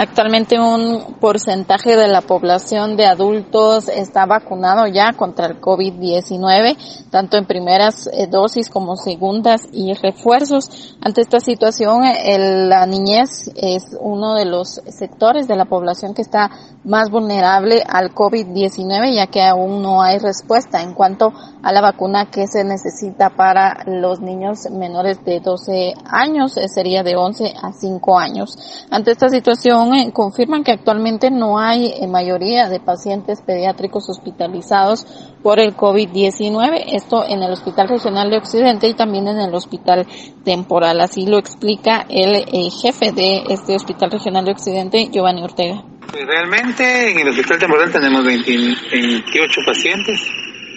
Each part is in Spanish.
Actualmente un porcentaje de la población de adultos está vacunado ya contra el COVID-19, tanto en primeras eh, dosis como segundas y refuerzos. Ante esta situación, la niñez es uno de los sectores de la población que está más vulnerable al COVID-19, ya que aún no hay respuesta en cuanto a la vacuna que se necesita para los niños menores de 12 años, eh, sería de 11 a 5 años. Ante esta situación, eh, confirman que actualmente no hay en mayoría de pacientes pediátricos hospitalizados por el COVID-19, esto en el Hospital Regional de Occidente y también en el Hospital Temporal. Así lo explica el eh, jefe de este Hospital Regional de Occidente, Giovanni Ortega. Pues realmente en el Hospital Temporal tenemos 28 pacientes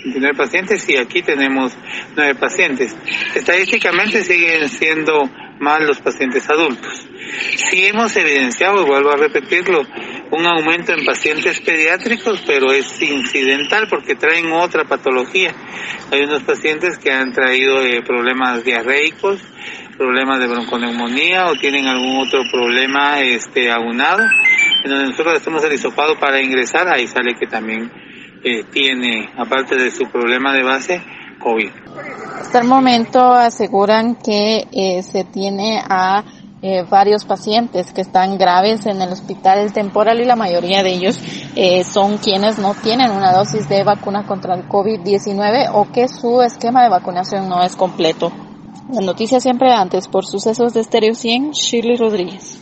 29 pacientes y aquí tenemos 9 pacientes. Estadísticamente siguen siendo más los pacientes adultos. Sí hemos evidenciado, vuelvo a repetirlo, un aumento en pacientes pediátricos, pero es incidental porque traen otra patología. Hay unos pacientes que han traído eh, problemas diarreicos, problemas de bronconeumonía o tienen algún otro problema este aunado. En donde nosotros hacemos el hisopado para ingresar, ahí sale que también eh, tiene, aparte de su problema de base, Hasta el momento aseguran que eh, se tiene a eh, varios pacientes que están graves en el hospital temporal y la mayoría de ellos eh, son quienes no tienen una dosis de vacuna contra el COVID-19 o que su esquema de vacunación no es completo. La noticia siempre antes por sucesos de Estéreo 100, Shirley Rodríguez.